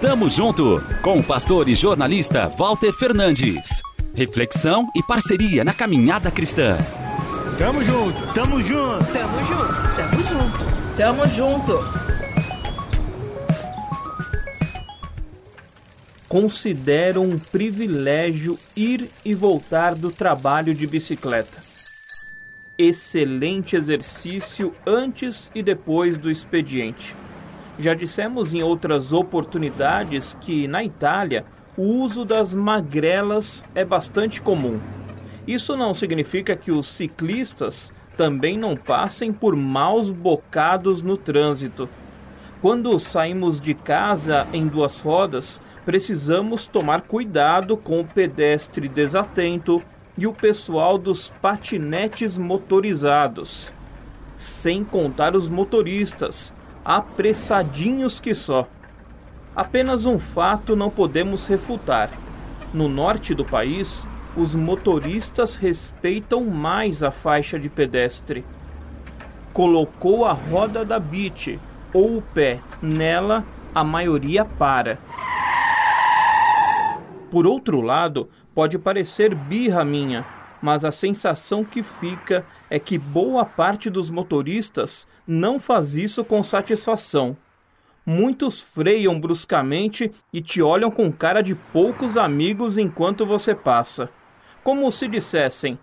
Tamo junto com o pastor e jornalista Walter Fernandes. Reflexão e parceria na caminhada cristã. Tamo junto, tamo junto, tamo junto, tamo junto, tamo junto. Considero um privilégio ir e voltar do trabalho de bicicleta. Excelente exercício antes e depois do expediente. Já dissemos em outras oportunidades que na Itália o uso das magrelas é bastante comum. Isso não significa que os ciclistas também não passem por maus bocados no trânsito. Quando saímos de casa em duas rodas, precisamos tomar cuidado com o pedestre desatento e o pessoal dos patinetes motorizados. Sem contar os motoristas, apressadinhos que só. Apenas um fato não podemos refutar: no norte do país, os motoristas respeitam mais a faixa de pedestre. Colocou a roda da bite ou o pé nela, a maioria para. Por outro lado, pode parecer birra minha, mas a sensação que fica é que boa parte dos motoristas não faz isso com satisfação muitos freiam bruscamente e te olham com cara de poucos amigos enquanto você passa. Como se dissessem: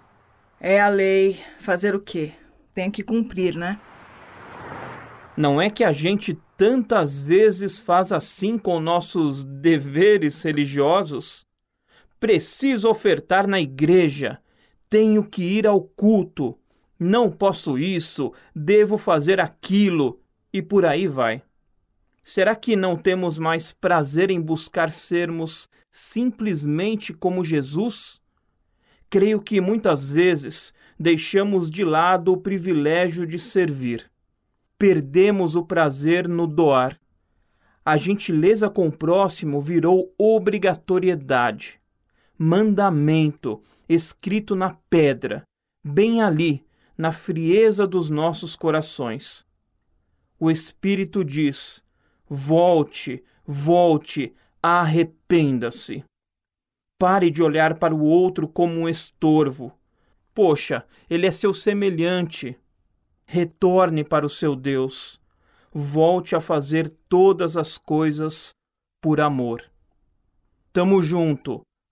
É a lei, fazer o quê? Tenho que cumprir, né? Não é que a gente tantas vezes faz assim com nossos deveres religiosos? Preciso ofertar na igreja, tenho que ir ao culto, não posso isso, devo fazer aquilo, e por aí vai. Será que não temos mais prazer em buscar sermos simplesmente como Jesus? Creio que muitas vezes deixamos de lado o privilégio de servir. Perdemos o prazer no doar. A gentileza com o próximo virou obrigatoriedade, mandamento escrito na pedra, bem ali, na frieza dos nossos corações. O Espírito diz: Volte, volte, arrependa-se. Pare de olhar para o outro como um estorvo. Poxa, ele é seu semelhante. Retorne para o seu Deus. Volte a fazer todas as coisas por amor. Tamo junto.